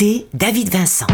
David Vincent.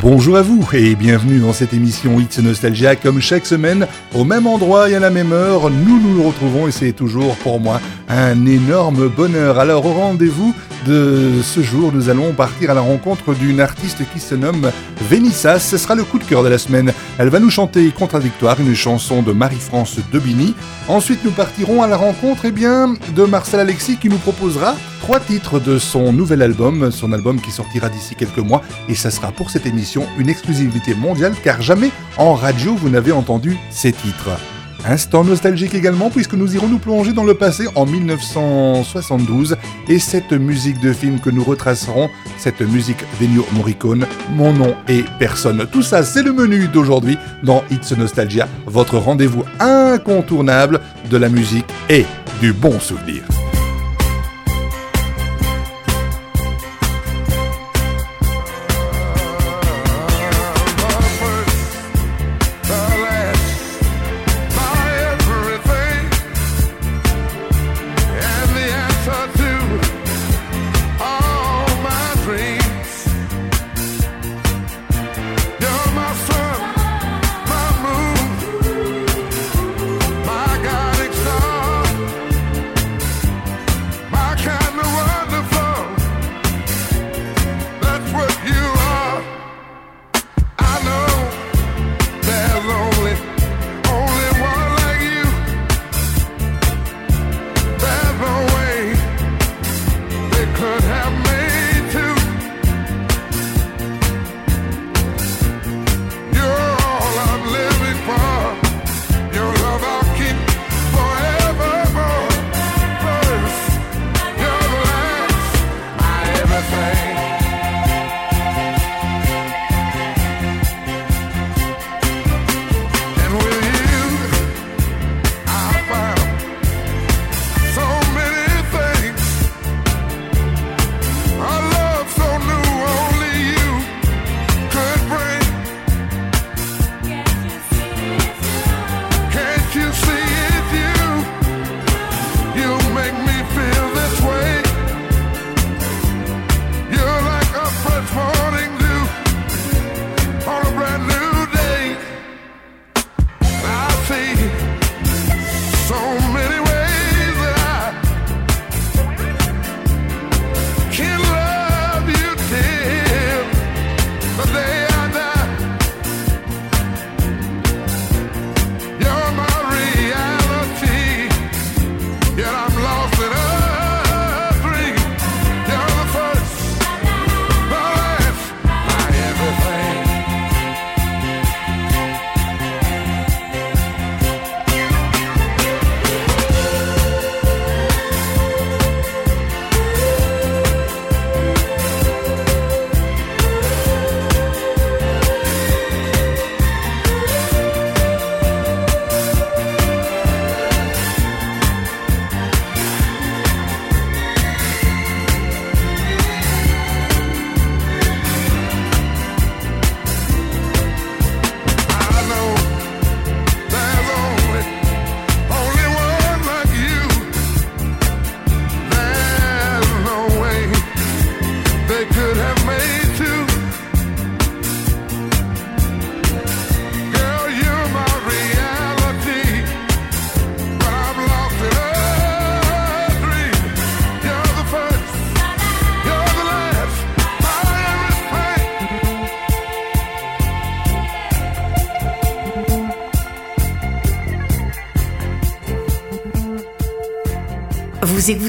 Bonjour à vous et bienvenue dans cette émission It's Nostalgia. Comme chaque semaine, au même endroit et à la même heure, nous nous retrouvons et c'est toujours pour moi un énorme bonheur. Alors au rendez-vous de ce jour, nous allons partir à la rencontre d'une artiste qui se nomme Vénissa. Ce sera le coup de cœur de la semaine. Elle va nous chanter Contradictoire, une chanson de Marie-France Debini. Ensuite, nous partirons à la rencontre eh de Marcel Alexis qui nous proposera trois titres de son nouvel album, son album qui sortira d'ici quelques mois. Et ça sera pour cette émission une exclusivité mondiale car jamais en radio vous n'avez entendu ces titres. Instant nostalgique également puisque nous irons nous plonger dans le passé en 1972 et cette musique de film que nous retracerons, cette musique d'Ennio Morricone, Mon nom et personne. Tout ça c'est le menu d'aujourd'hui dans It's Nostalgia, votre rendez-vous incontournable de la musique et du bon souvenir.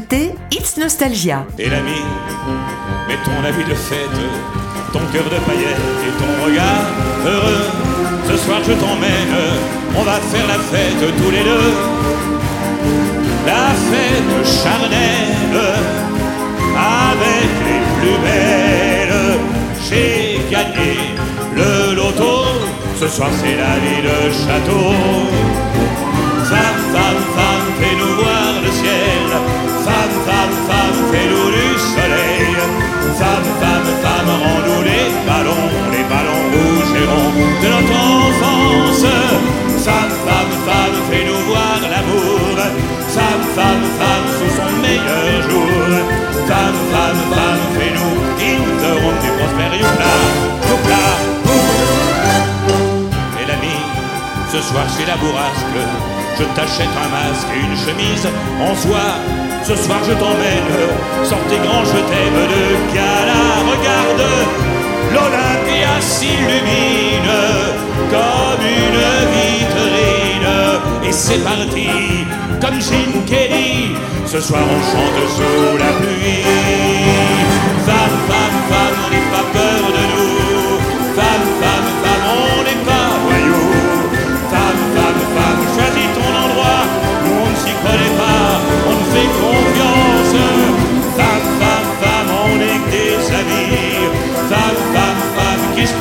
Écoutez It's Nostalgia. Et l'ami, mets ton habit de fête, ton cœur de paillettes et ton regard heureux. Ce soir je t'emmène, on va faire la fête tous les deux. La fête charnelle, avec les plus belles. J'ai gagné le loto, ce soir c'est la vie de château. Femme, femme, femme, fais-nous voir le ciel femme, femme, femme, fais-nous du soleil. Femme, femme, femme, rends-nous les ballons, les ballons rouges et de notre enfance. Femme, femme, femme, fais-nous voir l'amour. Femme, femme, femme, sous son meilleur jour. Femme, femme, femme, fais-nous in the room du prospère Youpla, Youpla, Et l'ami, ce soir chez la bourrasque, je t'achète un masque et une chemise en soie ce soir je t'emmène, sortez grand, je t'aime de gala. Regarde, l'Olympia s'illumine comme une vitrine. Et c'est parti, comme Jim Kelly. Ce soir on chante sous la pluie.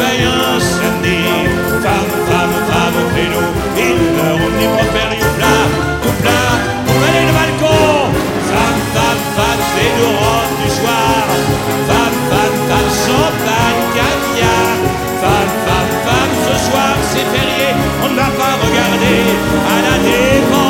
Un samedi. Femme, femme, femme, fais-nous une heure omniprofère, youpla, youpla, va aller le balcon. Femme, femme, femme, fais-nous rendre du soir. Femme, femme, femme, champagne, caviar. Femme, femme, femme, ce soir c'est férié, on ne va pas regarder à la défense.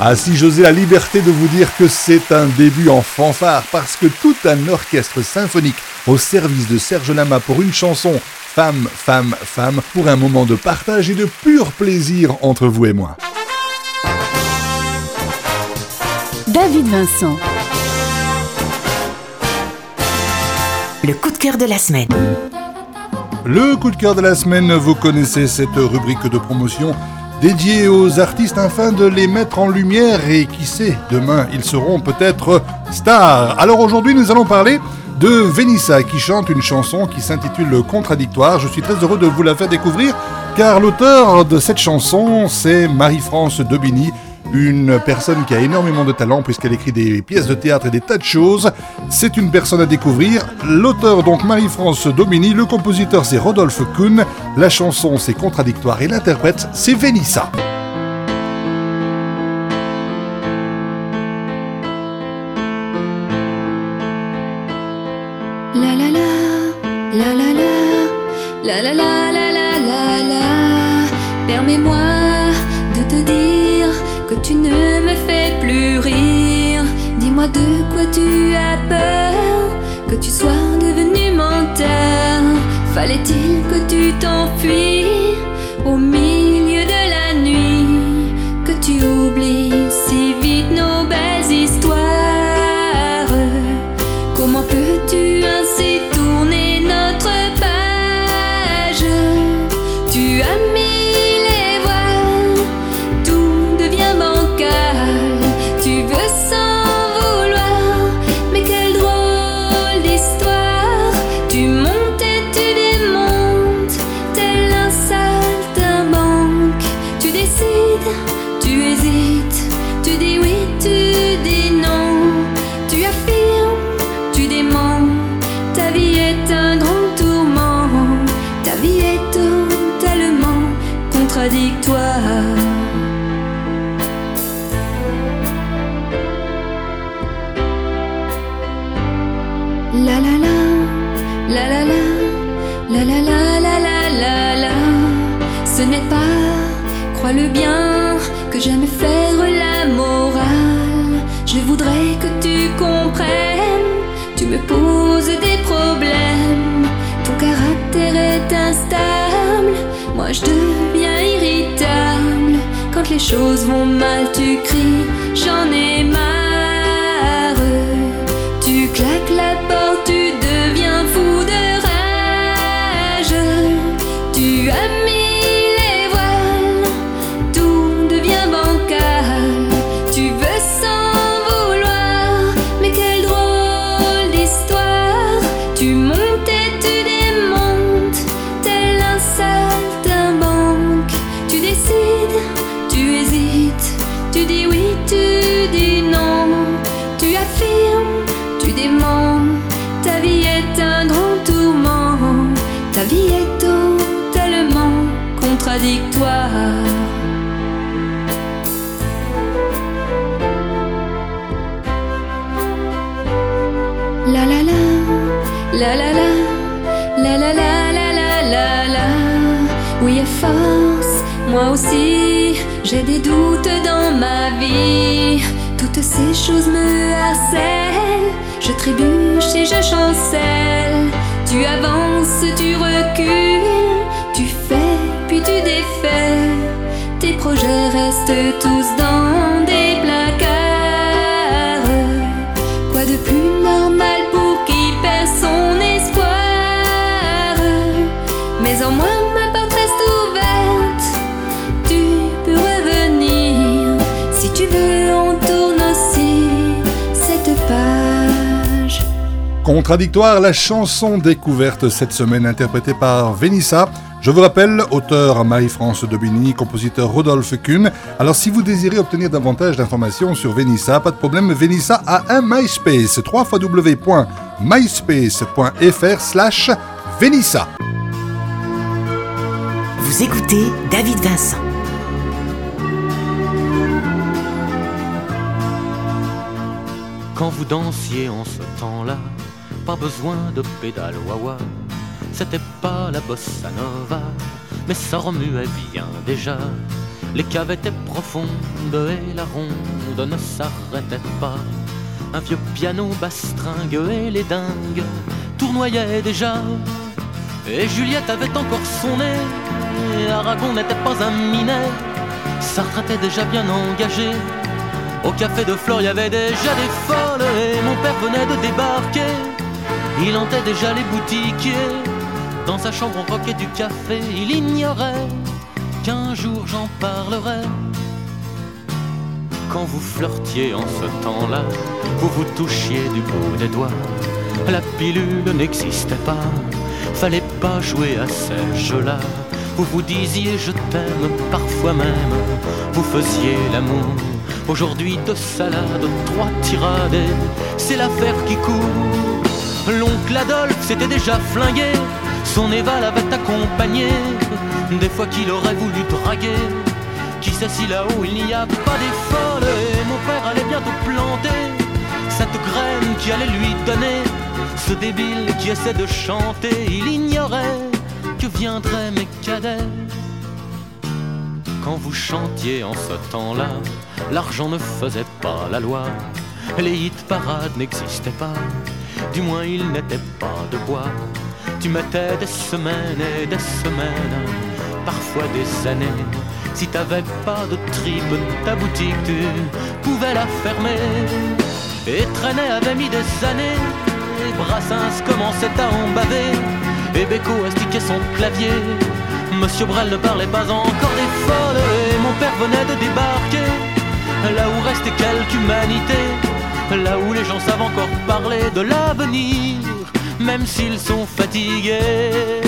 Ah si j'osais la liberté de vous dire que c'est un début en fanfare parce que tout un orchestre symphonique au service de Serge Lama pour une chanson Femme, femme, femme pour un moment de partage et de pur plaisir entre vous et moi. David Vincent. Le coup de cœur de la semaine. Le coup de cœur de la semaine, vous connaissez cette rubrique de promotion dédiée aux artistes afin de les mettre en lumière et qui sait, demain ils seront peut-être stars. Alors aujourd'hui nous allons parler de Vénissa qui chante une chanson qui s'intitule Contradictoire. Je suis très heureux de vous la faire découvrir car l'auteur de cette chanson c'est Marie-France Daubigny une personne qui a énormément de talent puisqu'elle écrit des pièces de théâtre et des tas de choses. C'est une personne à découvrir. L'auteur donc Marie-France Domini, le compositeur c'est Rodolphe Kuhn, la chanson c'est Contradictoire et l'interprète c'est Vénissa. De quoi tu as peur, que tu sois devenu menteur. Fallait-il que tu t'enfuis au milieu moi aussi, j'ai des doutes dans ma vie. Toutes ces choses me harcèlent. Je trébuche et je chancelle. Tu avances, tu recules, tu fais, puis tu défais. Tes projets restent tous dans Contradictoire, la chanson découverte cette semaine interprétée par Venissa. Je vous rappelle, auteur Marie-France Daubigny, compositeur Rodolphe Kuhn. Alors si vous désirez obtenir davantage d'informations sur Venissa, pas de problème, Venissa a un MySpace, www.myspace.fr slash Venissa. Vous écoutez David Vincent. Quand vous dansiez en ce temps-là, pas besoin de pédale wawa. C'était pas la bossa nova, mais ça remuait bien déjà. Les caves étaient profondes et la ronde ne s'arrêtait pas. Un vieux piano bastringue et les dingues tournoyaient déjà. Et Juliette avait encore son nez, Aragon n'était pas un minet. Sartre était déjà bien engagé. Au café de Flore, il y avait déjà des folles et mon père venait de débarquer. Il hantait déjà les boutiquiers. Dans sa chambre, on roquait du café. Il ignorait qu'un jour j'en parlerai. Quand vous flirtiez en ce temps-là, vous vous touchiez du bout des doigts. La pilule n'existait pas, fallait pas jouer à ces jeux-là. Vous vous disiez je t'aime, parfois même, vous faisiez l'amour. Aujourd'hui deux salades, trois tirades, c'est l'affaire qui court. L'oncle Adolphe s'était déjà flingué, son Eva l'avait accompagné. Des fois qu'il aurait voulu draguer, qui sait si là-haut il n'y a pas des folles. Et mon père allait bientôt planter cette graine qui allait lui donner ce débile qui essaie de chanter. Il ignorait que viendraient mes cadets. Quand vous chantiez en ce temps-là, l'argent ne faisait pas la loi. Les hit parades n'existaient pas, du moins ils n'étaient pas de bois. Tu mettais des semaines et des semaines, parfois des années. Si t'avais pas de tripe, ta boutique tu pouvais la fermer. Et Traîner avait mis des années, et Brassens commençait à en baver. Et Beko astiquait son clavier. Monsieur Brel ne parlait pas encore des folles, et mon père venait de débarquer. Là où restait quelque humanité, là où les gens savent encore parler de l'avenir, même s'ils sont fatigués.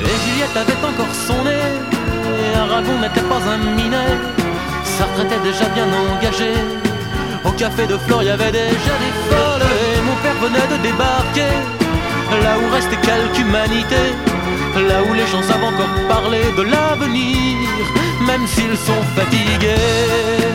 Et Juliette avait encore son nez, Aragon n'était pas un minet, Sartre était déjà bien engagé. Au café de Flore, il y avait déjà des folles, et mon père venait de débarquer. Là où restait quelque humanité, là où les gens savent encore parler de l'avenir, même s'ils sont fatigués.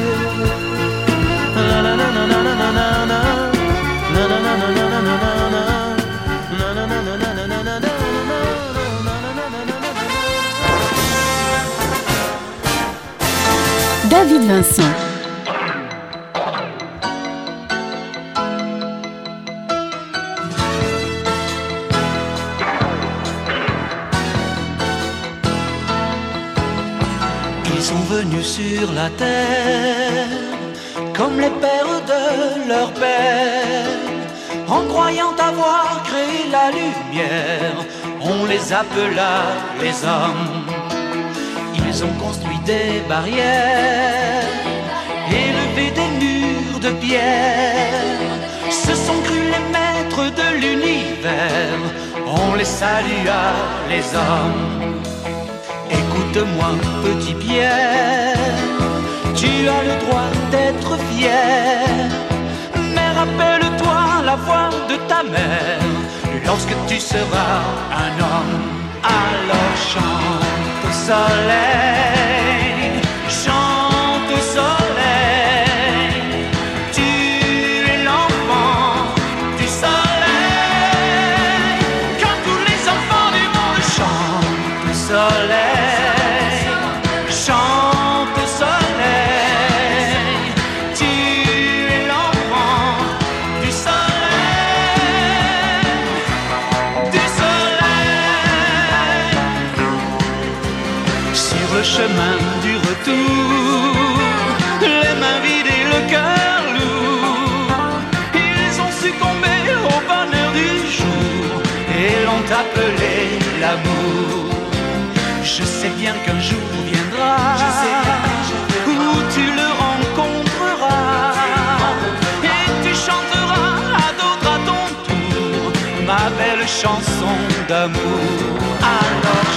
Ils sont venus sur la terre comme les pères de leur père, en croyant avoir créé la lumière. On les appela les hommes. Ils ont construit des barrières, élevé des murs de pierre. Se sont crus les maîtres de l'univers. On les salua les hommes. Écoute-moi, petit Pierre, tu as le droit d'être fier. ta mère. Lorsque tu seras un homme, alors chante au soleil, chemin du retour, les mains vides et le cœur lourd, ils ont succombé au bonheur du jour et l'ont appelé l'amour. Je sais bien qu'un jour viendra où tu le rencontreras et tu chanteras à d'autres à ton tour ma belle chanson d'amour. Alors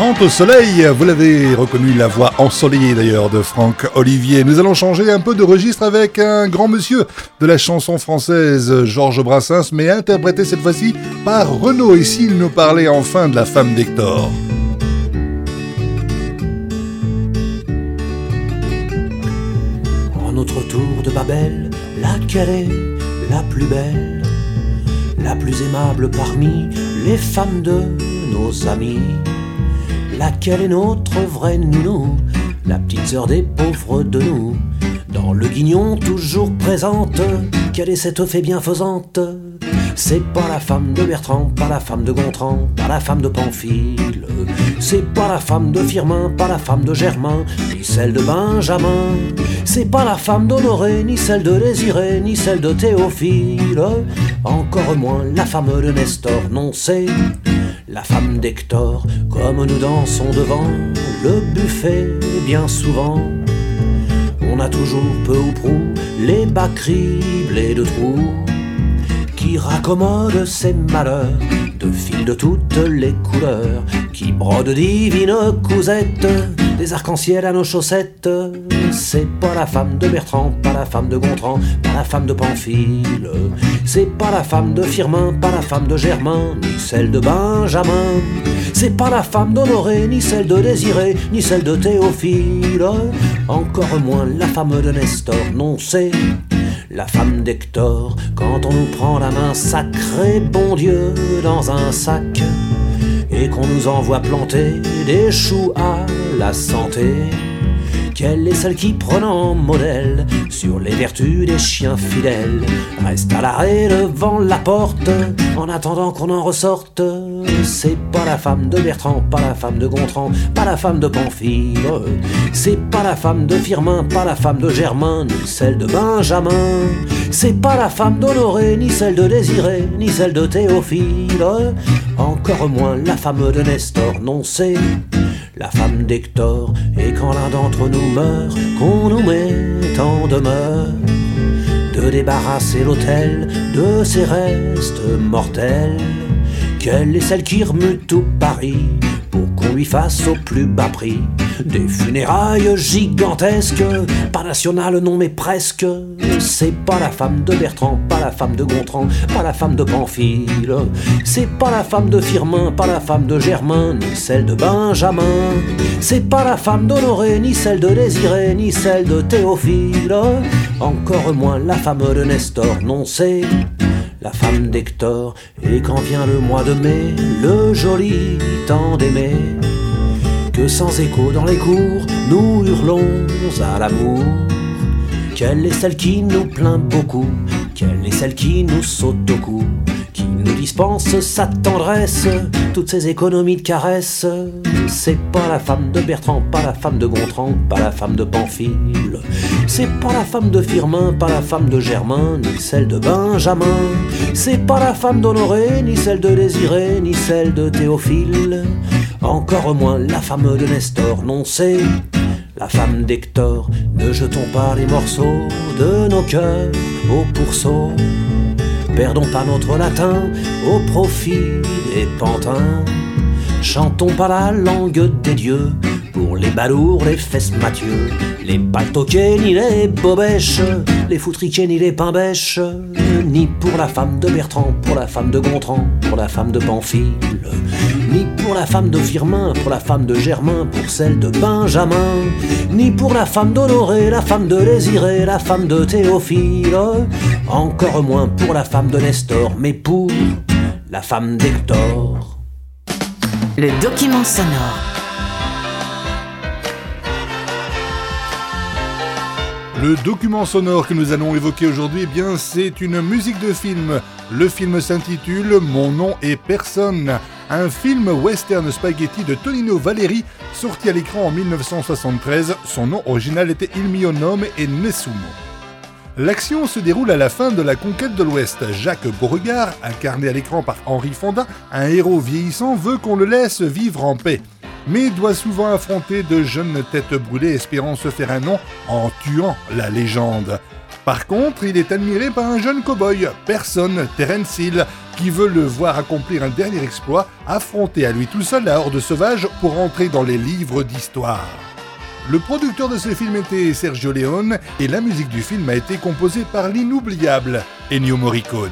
Chante au soleil, vous l'avez reconnu, la voix ensoleillée d'ailleurs de Franck Olivier. Nous allons changer un peu de registre avec un grand monsieur de la chanson française, Georges Brassens, mais interprété cette fois-ci par Renaud. Et s'il nous parlait enfin de la femme d'Hector? En notre tour de Babel, laquelle est la plus belle, la plus aimable parmi les femmes de nos amis Laquelle est notre vraie nounou, la petite sœur des pauvres de nous Dans le guignon toujours présente, quelle est cette fée bienfaisante? C'est pas la femme de Bertrand, pas la femme de Gontran, pas la femme de Pamphile. C'est pas la femme de Firmin, pas la femme de Germain, ni celle de Benjamin. C'est pas la femme d'Honoré, ni celle de Désiré, ni celle de Théophile. Encore moins la femme de Nestor, non, c'est la femme d'Hector. Comme nous dansons devant le buffet, bien souvent. On a toujours peu ou prou les bas criblés de trous qui raccommode ses malheurs de fils de toutes les couleurs, qui brode divines cousettes, des arcs-en-ciel à nos chaussettes. C'est pas la femme de Bertrand, pas la femme de Gontran, pas la femme de Pamphile. C'est pas la femme de Firmin, pas la femme de Germain, ni celle de Benjamin. C'est pas la femme d'Honoré, ni celle de Désiré, ni celle de Théophile. Encore moins la femme de Nestor, non c'est la femme d'Hector, quand on nous prend la main, sacré bon Dieu, dans un sac, et qu'on nous envoie planter des choux à la santé. Quelle est celle qui, prenant modèle sur les vertus des chiens fidèles, reste à l'arrêt devant la porte en attendant qu'on en ressorte C'est pas la femme de Bertrand, pas la femme de Gontran, pas la femme de Pamphile. C'est pas la femme de Firmin, pas la femme de Germain, ni celle de Benjamin. C'est pas la femme d'Honoré, ni celle de Désiré, ni celle de Théophile. Encore moins la femme de Nestor, non c'est la femme d'Hector, et quand l'un d'entre nous meurt, qu'on nous met en demeure de débarrasser l'autel de ses restes mortels. Quelle est celle qui remue tout Paris pour qu'on lui fasse au plus bas prix des funérailles gigantesques, pas nationales non mais presque. C'est pas la femme de Bertrand, pas la femme de Gontran, pas la femme de Pamphile. C'est pas la femme de Firmin, pas la femme de Germain, ni celle de Benjamin. C'est pas la femme d'Honoré, ni celle de Désiré, ni celle de Théophile. Encore moins la femme de Nestor, non c'est la femme d'Hector. Et quand vient le mois de mai, le joli temps d'aimer, que sans écho dans les cours, nous hurlons à l'amour. Quelle est celle qui nous plaint beaucoup Quelle est celle qui nous saute au cou dispense sa tendresse, toutes ses économies de caresses. C'est pas la femme de Bertrand, pas la femme de Gontran, pas la femme de Pamphile. C'est pas la femme de Firmin, pas la femme de Germain, ni celle de Benjamin. C'est pas la femme d'Honoré, ni celle de Désiré, ni celle de Théophile. Encore moins la femme de Nestor, non c'est la femme d'Hector. Ne jetons pas les morceaux de nos cœurs au pourceau. Perdons pas notre latin au profit des pantins. Chantons pas la langue des dieux pour les balourds, les fesses Mathieu, les paltoquets ni les bobèches, les foutriquets ni les pain-bêches, ni pour la femme de Bertrand, pour la femme de Gontran, pour la femme de Pamphile, ni pour la femme de Firmin, pour la femme de Germain, pour celle de Benjamin, ni pour la femme d'Honoré, la femme de Désiré, la femme de Théophile, encore moins pour la femme de Nestor, mais pour la femme d'Hector. Le document sonore. Le document sonore que nous allons évoquer aujourd'hui, eh bien, c'est une musique de film. Le film s'intitule Mon nom est personne, un film western spaghetti de Tonino Valeri, sorti à l'écran en 1973. Son nom original était Il mio nome e Nessuno. L'action se déroule à la fin de la conquête de l'Ouest. Jacques Beauregard, incarné à l'écran par Henri Fonda, un héros vieillissant, veut qu'on le laisse vivre en paix mais doit souvent affronter de jeunes têtes brûlées espérant se faire un nom en tuant la légende. Par contre, il est admiré par un jeune cow-boy, personne, Terence Hill, qui veut le voir accomplir un dernier exploit, affronter à lui tout seul la horde sauvage pour entrer dans les livres d'histoire. Le producteur de ce film était Sergio Leone et la musique du film a été composée par l'inoubliable Ennio Morricone.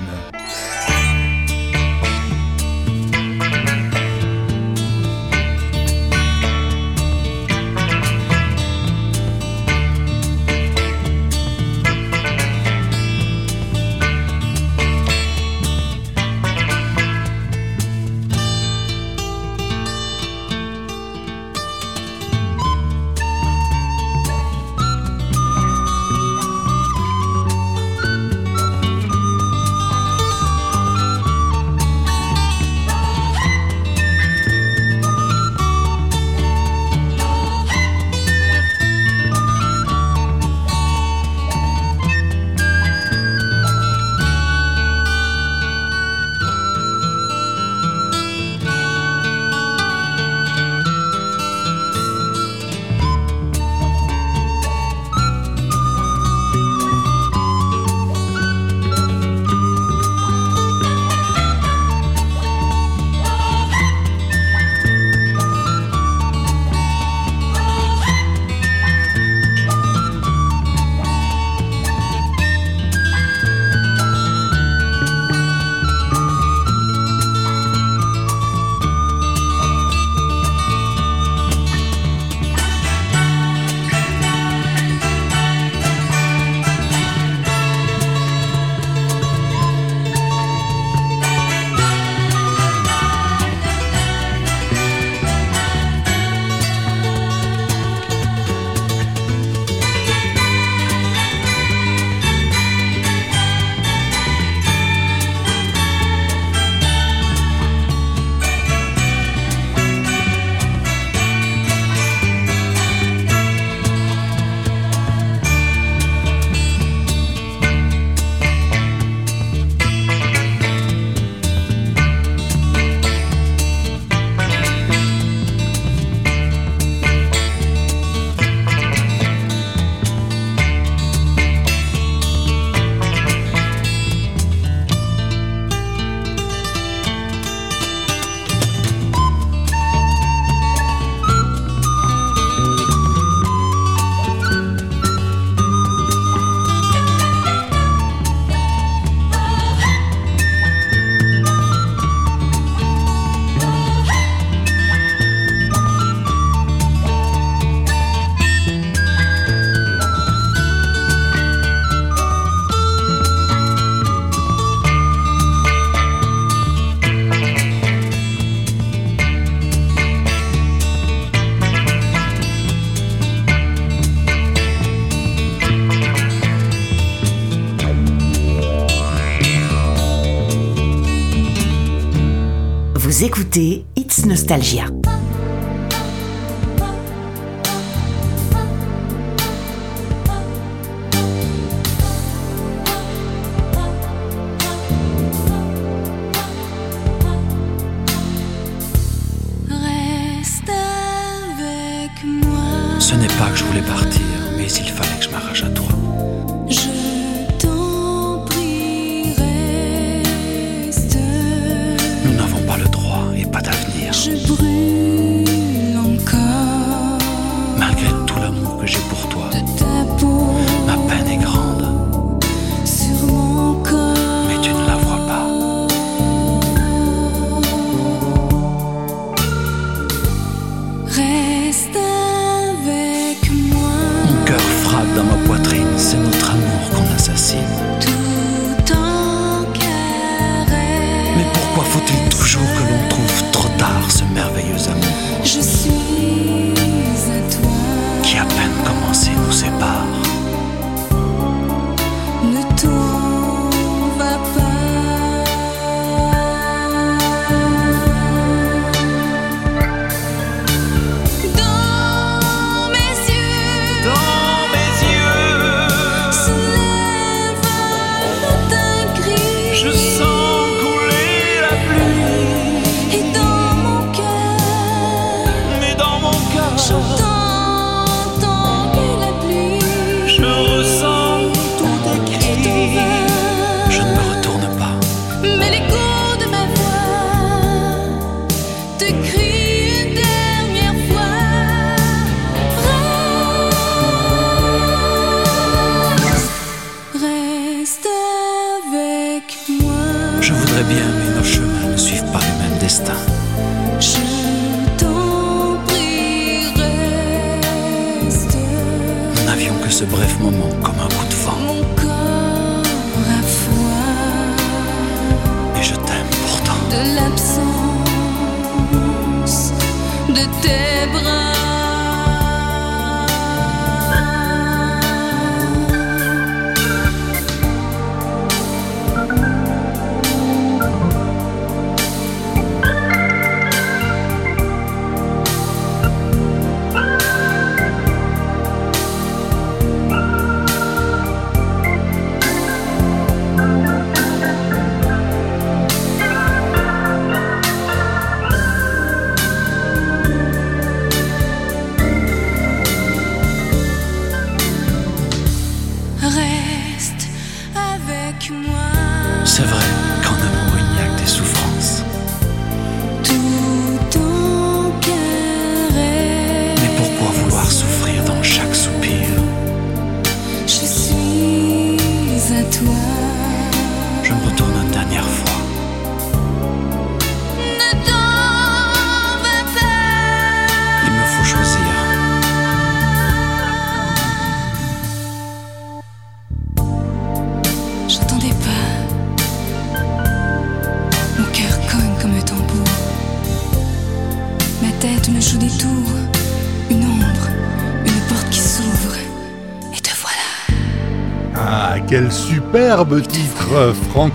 It's Nostalgia.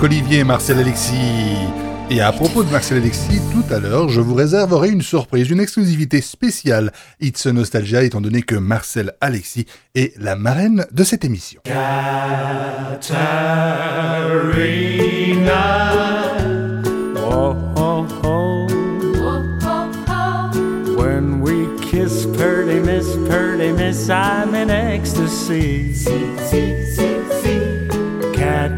Olivier et Marcel Alexis Et à propos de Marcel Alexis, tout à l'heure, je vous réserverai une surprise, une exclusivité spéciale It's Nostalgia, étant donné que Marcel Alexis est la marraine de cette émission. Oh, oh, oh. When we kiss, purdy miss, purdy miss, I'm in ecstasy.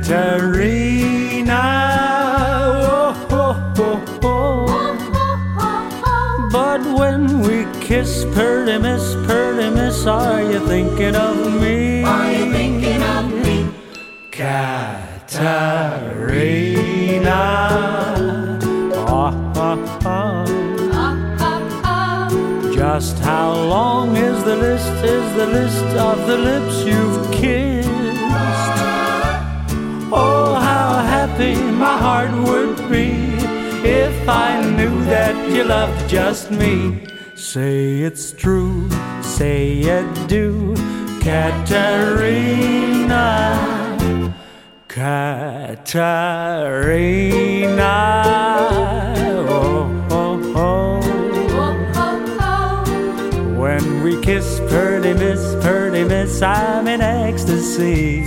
Katerina, oh, oh, oh, oh. But when we kiss, purdy miss, purdy miss, are you thinking of me? Are you thinking of me? Katarina. Ah, ah, ah. Just how long is the list? Is the list of the lips you've kissed? Oh, how happy my heart would be if I knew that you loved just me. Say it's true, say it do, Katerina. Katerina. Oh, oh, oh. When we kiss, pretty miss, pretty miss, I'm in ecstasy.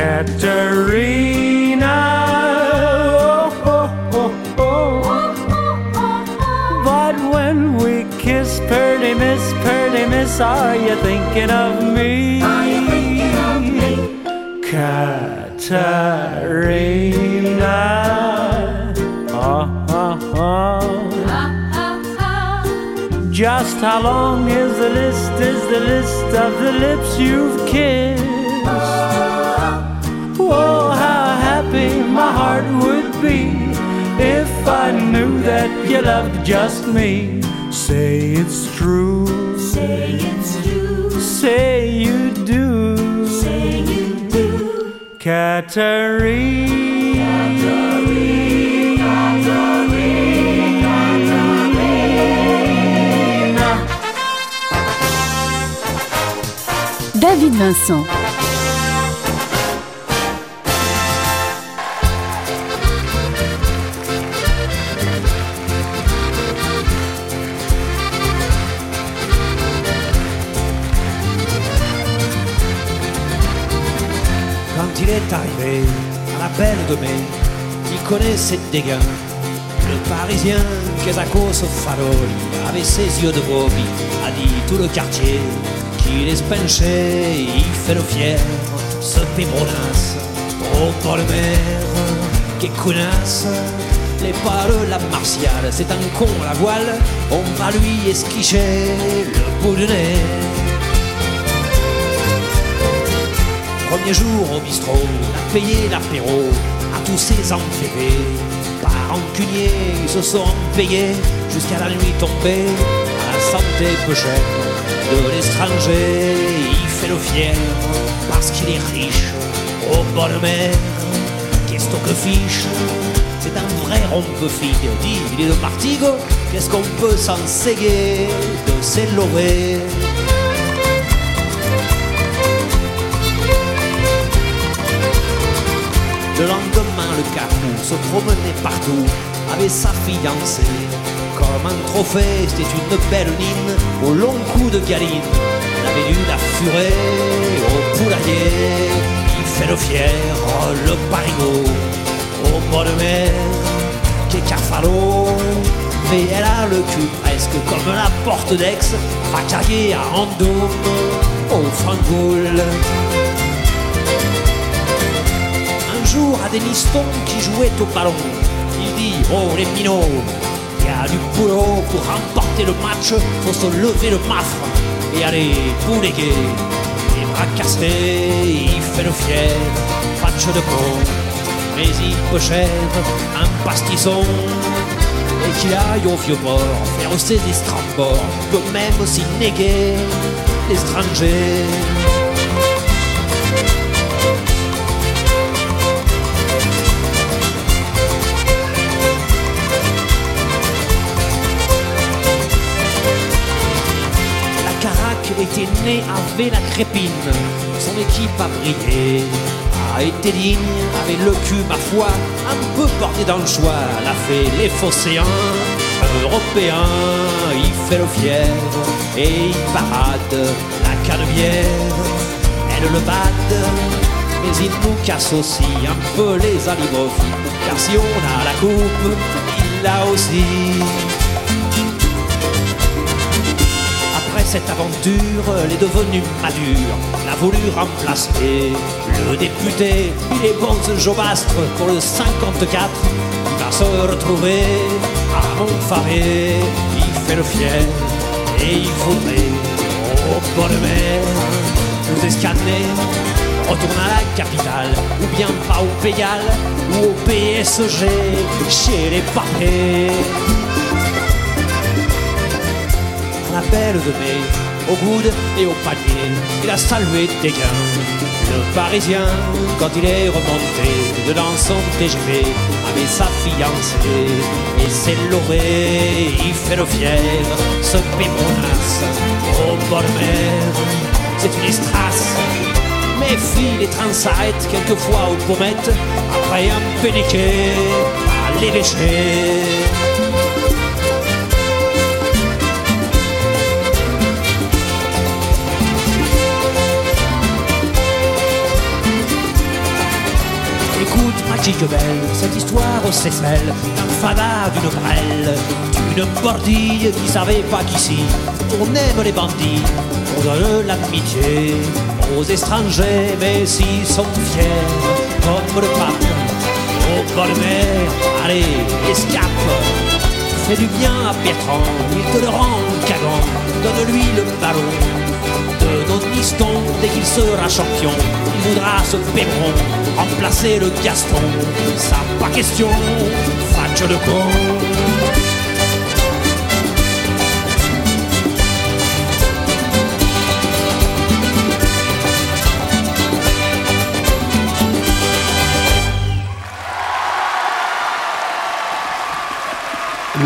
Katerina. Oh, oh, oh, oh. but when we kiss, pretty miss, pretty miss, are you thinking of me? Are you? Katerina. Oh, oh, oh. Just how long is the list? Is the list of the lips you've kissed? Oh, how happy my heart would be if I knew that you loved just me. Say it's true. Say it's true. Say you do. Say you do. Katerina. David Vincent. Il est arrivé à la belle de mai, il connaissait dégains. Le parisien Quesacos Faroli avait ses yeux de brebis, a dit tout le quartier qu'il est penché, il fait le fier, ce pémonasse, au bord de mer, qui connasse, les de la martiale, c'est un con la voile, on va lui esquicher le bout du nez. Premier jour au bistrot, payé l'apéro à tous ces enferrés. Par rancunier, ils se sont payés jusqu'à la nuit tombée. À la santé chère de l'étranger, il fait le fier parce qu'il est riche. Bord de mer, qu'est-ce que fiche? C'est un vrai rompe-fille, dit il est de Martigo. Qu'est-ce qu'on peut s'en séguer de ses Le lendemain, le capou se promenait partout avec sa fiancée. Comme un trophée, c'était une belle mine au long cou de galine. Elle avait dû la furer au poulailler. Il fait le fier, oh, le parigot, au bord de mer, qu'est cafalo. Mais elle a le cul presque comme la porte d'Aix, racaillée à Andome, au Frangoul. Deniston qui jouait au ballon, il dit Oh les minots, il y a du boulot pour remporter le match, faut se lever le mafre et aller bouléguer. Les bras cassés, il fait le fier, match de con, mais il cher un pastisson. Et qu'il aille au vieux port, faire ses estrambors, peut même s'y néguer l'étranger. Née avec la crépine, son équipe a brillé, a été digne, avec le cul, ma foi, un peu porté dans le choix, elle a fait les phocéens européens, il fait le fier, et il parade la canebière, elle le bade, mais il nous casse aussi un peu les alibofs, car si on a la coupe, il l'a aussi. Cette aventure, elle est devenue madure. Elle a voulu remplacer le député. Il est bon ce Jobastre pour le 54. Il va se retrouver à Montfaré. Il fait le fier et il faudrait au bord de mer nous escaner. Retourne à la capitale, ou bien pas au Pégal, ou au PSG, chez les à la belle de mai, au coude et au panier, il a salué des gains. Le Parisien, quand il est remonté dedans son TGV avec sa fiancée, et c'est l'oré, il fait le fier, ce pémonasse au bord de mer, c'est une estrasse. Méfie les transaites, quelquefois aux pommettes, après un péniquet à l'évêché. Cette histoire aux d'un fada, d'une grêle, d'une bordille qui savait pas qu'ici. On aime les bandits, on donne l'amitié aux étrangers, mais s'ils sont fiers, comme le pape, au bord de mer, allez, escape, fais du bien à Bertrand, il te le rend cagant, donne-lui le ballon de notre piston dès qu'il sera champion, il voudra ce pépron, remplacer le Gaston, ça pas question, fatche le con.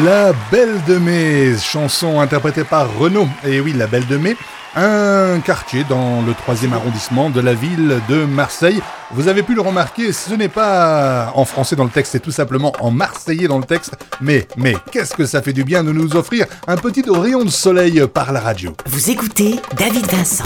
La Belle de Mai, chanson interprétée par Renaud. Et oui, La Belle de Mai, un quartier dans le troisième arrondissement de la ville de Marseille. Vous avez pu le remarquer, ce n'est pas en français dans le texte, c'est tout simplement en marseillais dans le texte. Mais, mais, qu'est-ce que ça fait du bien de nous offrir un petit rayon de soleil par la radio? Vous écoutez David Vincent.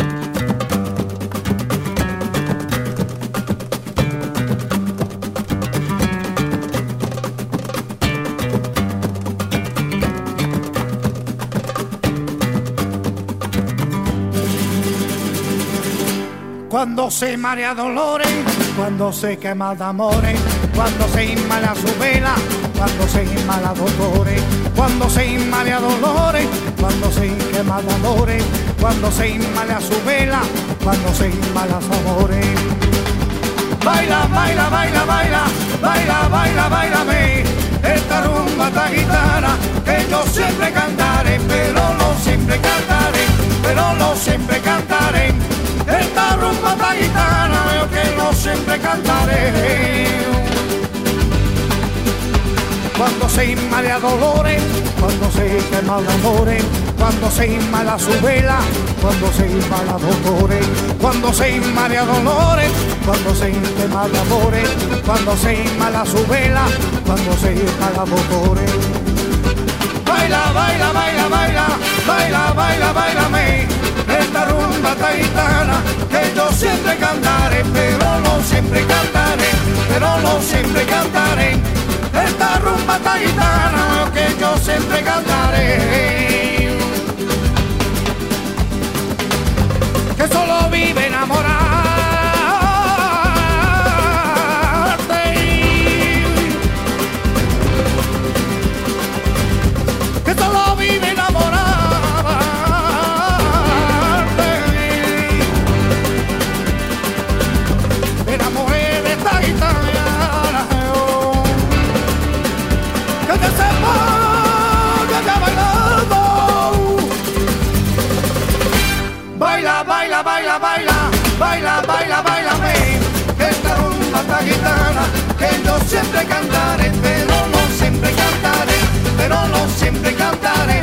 Cuando se marea dolores, cuando se quema de amores, cuando se inmala su vela, cuando se inmala dolores, cuando se inmala dolores, cuando se quema de amores, cuando se inmala su vela, cuando se inmala su amores. Baila, baila, baila, baila, baila, baila, baila, esta rumba, esta guitarra, que yo siempre cantaré, pero no siempre cantaré, pero no siempre cantaré rumba taitana yo que no siempre cantaré. Cuando se inmala dolores, cuando se quema de amores, cuando se inmala su vela, cuando se inmala dolores, cuando se inmala dolores, cuando se quema de amores, cuando se inmala su vela, cuando se inmala dolores. Baila, baila, baila, baila, baila, baila, baila, me esta rumba taitana que yo siempre cantaré, pero no siempre cantaré, pero no siempre cantaré. Esta rumba taitana que yo siempre cantaré. Que solo vive enamorado cantaré, pero no siempre cantaré, pero no siempre cantaré,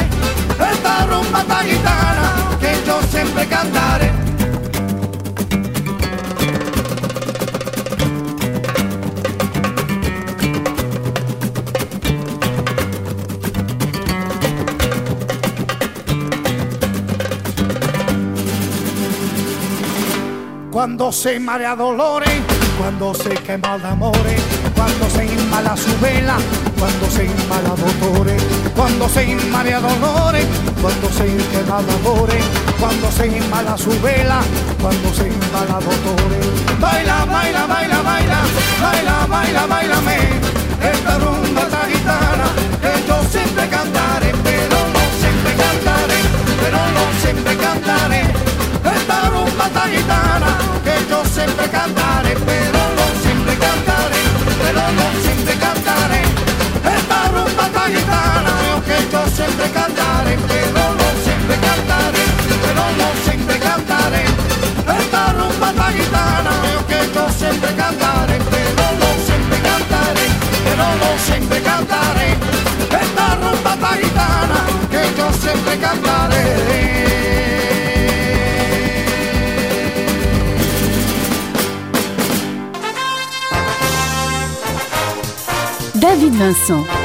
esta rumba gitana, que yo siempre cantaré. cuando se marea dolores, cuando se quema de amores, cuando se inmala su vela, cuando se inmala dolores, cuando se inmala dolores, cuando se de amores, cuando se inmala su vela, cuando se inmala dolores. Baila, baila, baila, baila, baila, baila, baila, me, esta rumba, esta guitarra, que yo siempre cantaré, pero no siempre cantaré, pero no siempre cantaré, esta rumba, esta guitarra que yo siempre cantaré, pero siempre cantaré, pero no siempre cantaré, pero no siempre cantaré. Esta rumba tan gitana, que yo siempre cantaré, pero no siempre cantaré, pero no siempre cantaré. Esta rumba tan gitana, que yo siempre cantaré. David Vincent.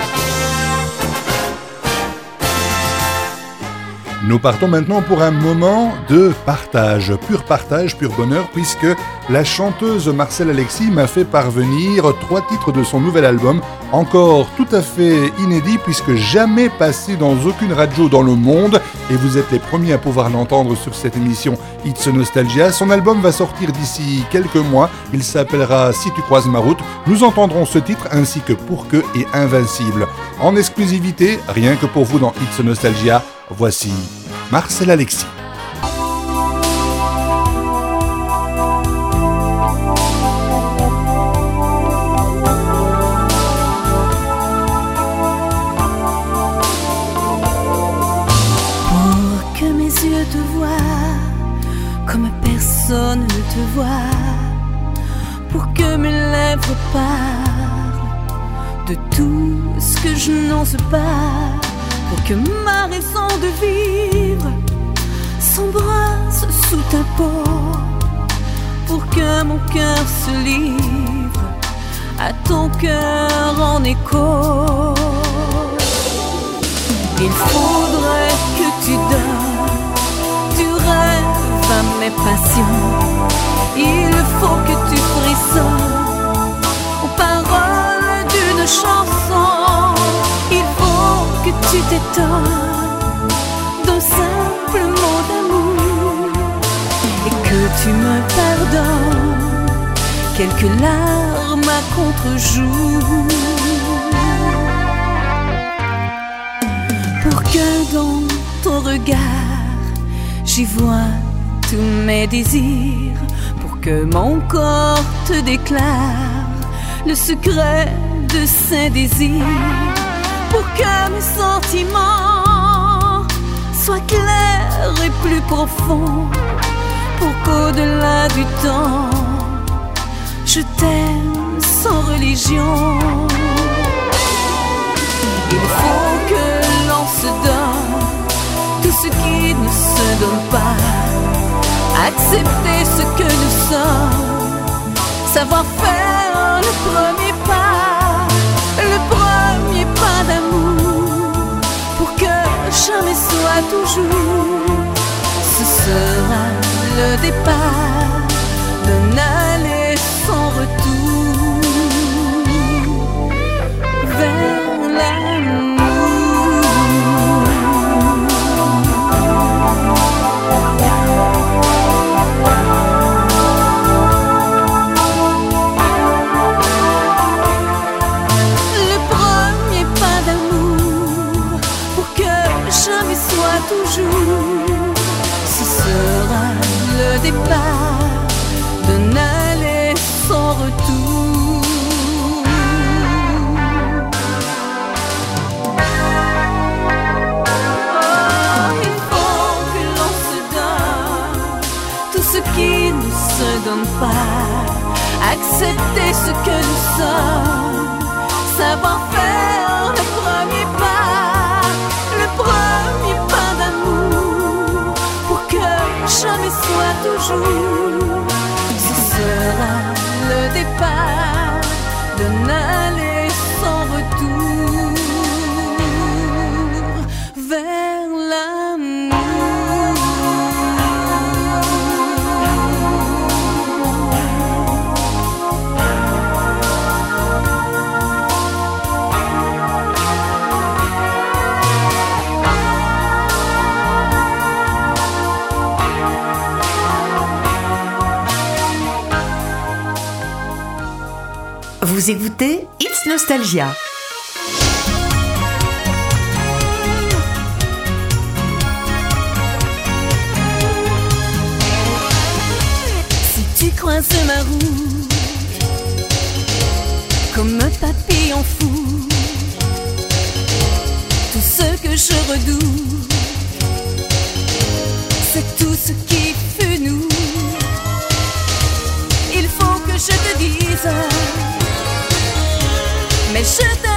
Nous partons maintenant pour un moment de partage, pur partage, pur bonheur, puisque la chanteuse Marcel Alexis m'a fait parvenir trois titres de son nouvel album, encore tout à fait inédit, puisque jamais passé dans aucune radio dans le monde, et vous êtes les premiers à pouvoir l'entendre sur cette émission It's Nostalgia. Son album va sortir d'ici quelques mois, il s'appellera Si tu croises ma route. Nous entendrons ce titre ainsi que Pour que et Invincible. En exclusivité, rien que pour vous dans It's Nostalgia, Voici Marcel Alexis. Pour que mes yeux te voient comme personne ne te voit, pour que mes lèvres parlent de tout ce que je n'ose pas pour que ma raison de vivre s'embrasse sous ta peau, pour que mon cœur se livre à ton cœur en écho. Il faudrait que tu donnes du rêve à mes passions. Il faut que tu frissonnes aux paroles d'une chanson que tu t'étonnes d'un simple mot d'amour. Et que tu me pardonnes quelques larmes à contre-jour. Pour que dans ton regard j'y vois tous mes désirs, pour que mon corps te déclare le secret de ses désirs pour que mes sentiments soient clairs et plus profonds, pour qu'au-delà du temps, je t'aime sans religion. Il faut que l'on se donne tout ce qui ne se donne pas, accepter ce que nous sommes, savoir faire le premier toujours. Ce sera le départ départ d'un aller sans retour. Oh, il faut que l'on se donne tout ce qui ne se donne pas, accepter ce que nous sommes, savoir faire jamais soit toujours. Ce sera le départ d'un aller Vous écoutez It's Nostalgia. Si tu croises ma route comme un papillon fou, tout ce que je redoute, c'est tout ce qui fut nous. Il faut que je te dise, mais je t'aime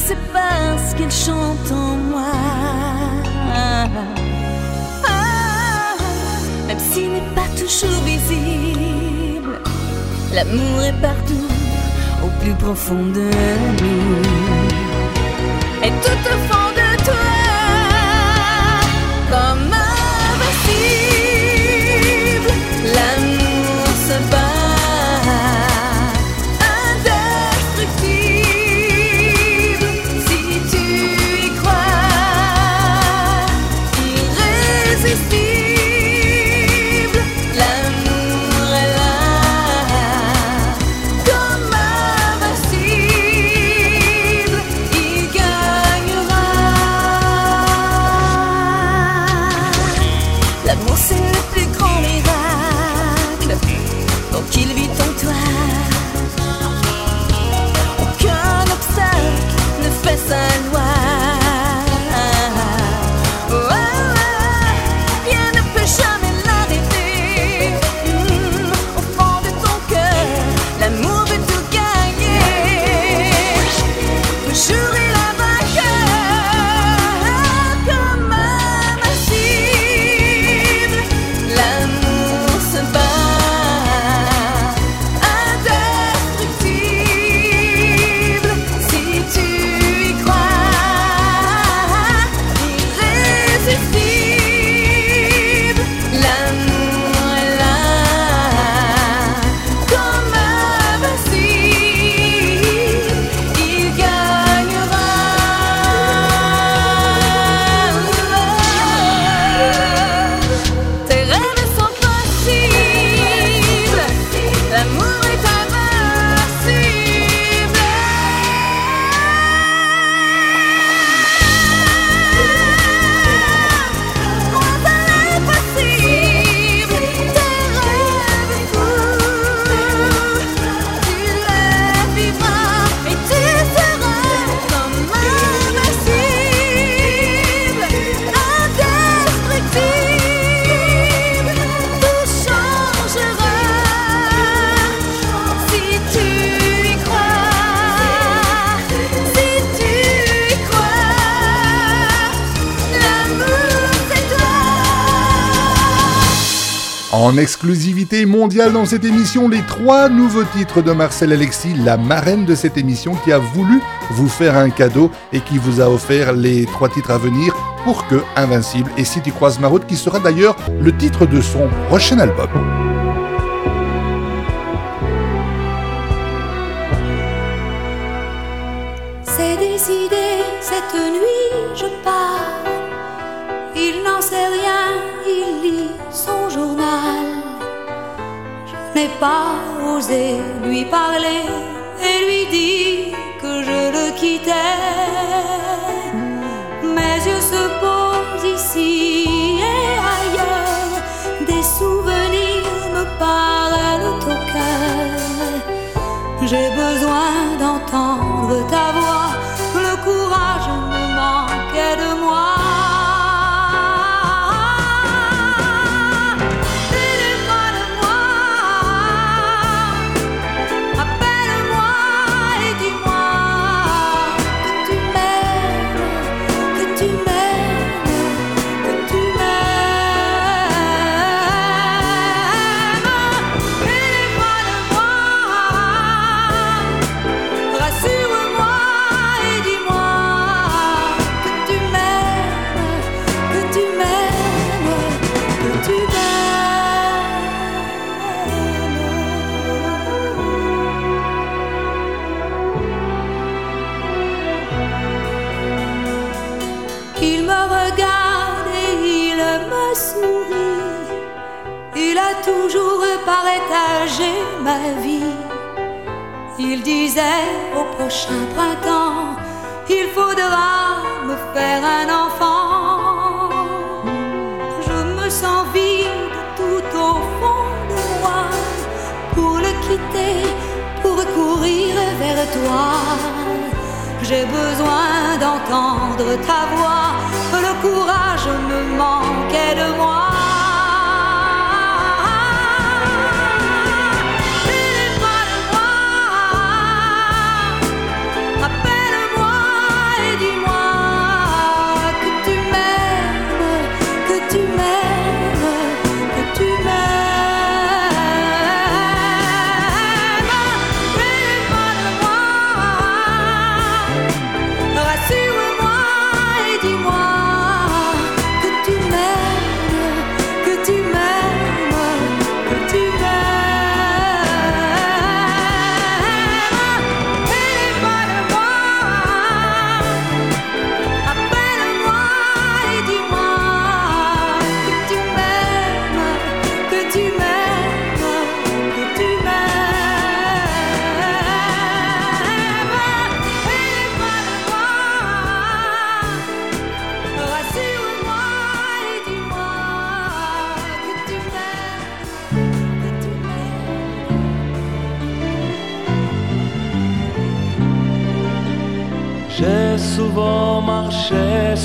Je ne sais pas ce qu'il chante en moi. Ah, même s'il n'est pas toujours visible, l'amour est partout au plus profond de nous. Et exclusivité mondiale dans cette émission, les trois nouveaux titres de Marcel Alexis, la marraine de cette émission qui a voulu vous faire un cadeau et qui vous a offert les trois titres à venir pour que Invincible et Si tu croises ma route, qui sera d'ailleurs le titre de son prochain album. C'est décidé, cette nuit je pars. Il n'en sait rien, il lit son journal. N'ai pas osé lui parler et lui dire que je le quittais. Mes yeux se posent ici et ailleurs. Des souvenirs me parlent au cœur. J'ai besoin d'entendre ta voix, d'entendre ta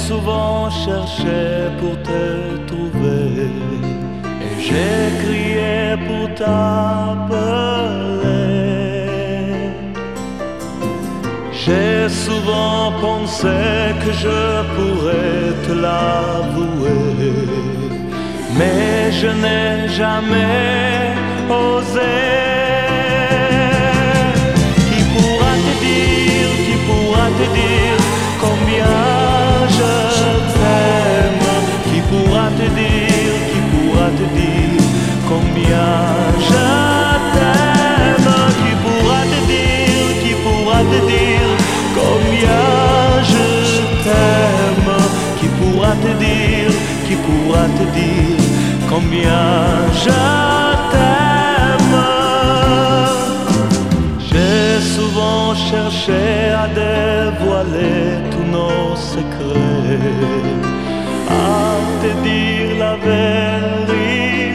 souvent cherché pour te trouver et j'ai crié pour t'appeler. J'ai souvent pensé que je pourrais te l'avouer, mais je n'ai jamais osé. Qui pourra te dire combien je t'aime? J'ai souvent cherché à dévoiler tous nos secrets à te dire la vérité.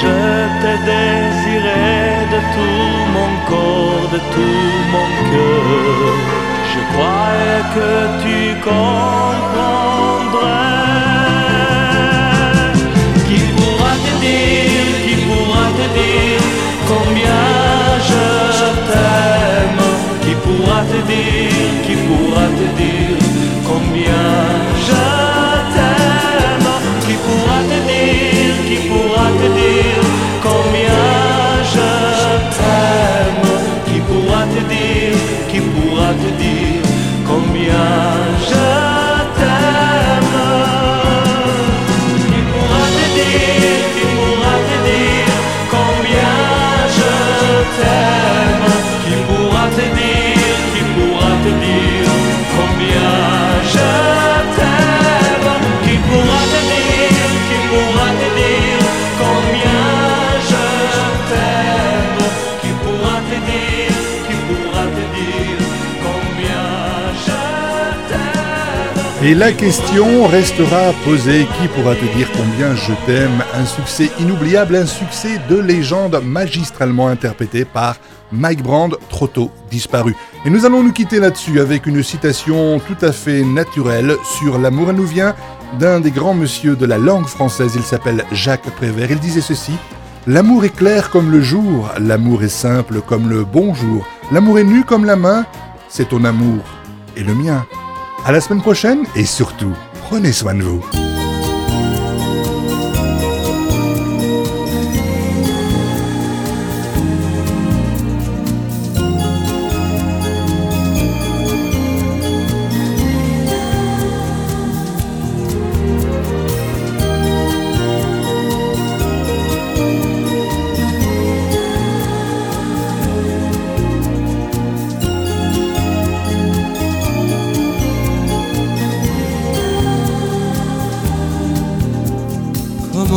Je t'ai désiré de tout mon corps, de tout mon cœur. Croyais que tu comprendrais. Qui pourra te dire, qui pourra te dire combien Et la question restera posée, qui pourra te dire combien je t'aime? Un succès inoubliable, un succès de légende magistralement interprété par Mike Brand, trop tôt disparu. Et nous allons nous quitter là-dessus avec une citation tout à fait naturelle sur l'amour. Elle nous vient d'un des grands monsieur de la langue française, il s'appelle Jacques Prévert. Il disait ceci L'amour est clair comme le jour, l'amour est simple comme le bonjour, l'amour est nu comme la main, c'est ton amour et le mien. À la semaine prochaine et surtout, prenez soin de vous.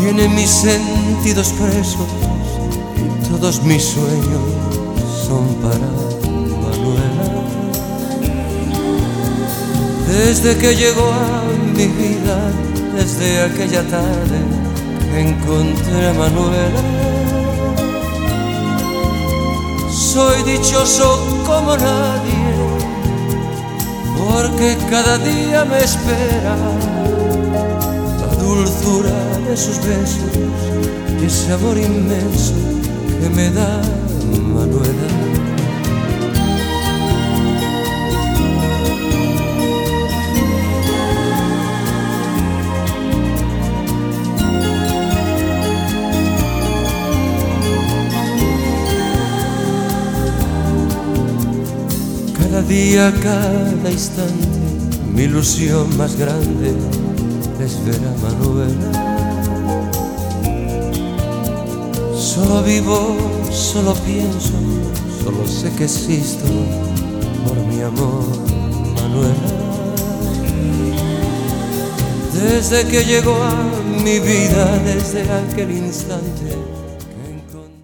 Tiene mis sentidos presos y todos mis sueños son para Manuela. Desde que llegó a mi vida, desde aquella tarde, encontré a Manuela. Soy dichoso como nadie, porque cada día me espera la dulzura de sus besos y ese amor inmenso que me da Manuela. Cada día, cada instante, mi ilusión más grande es ver a Manuela. Solo vivo, solo pienso, solo sé que existo por mi amor, Manuela. Desde que llegó a mi vida, desde aquel instante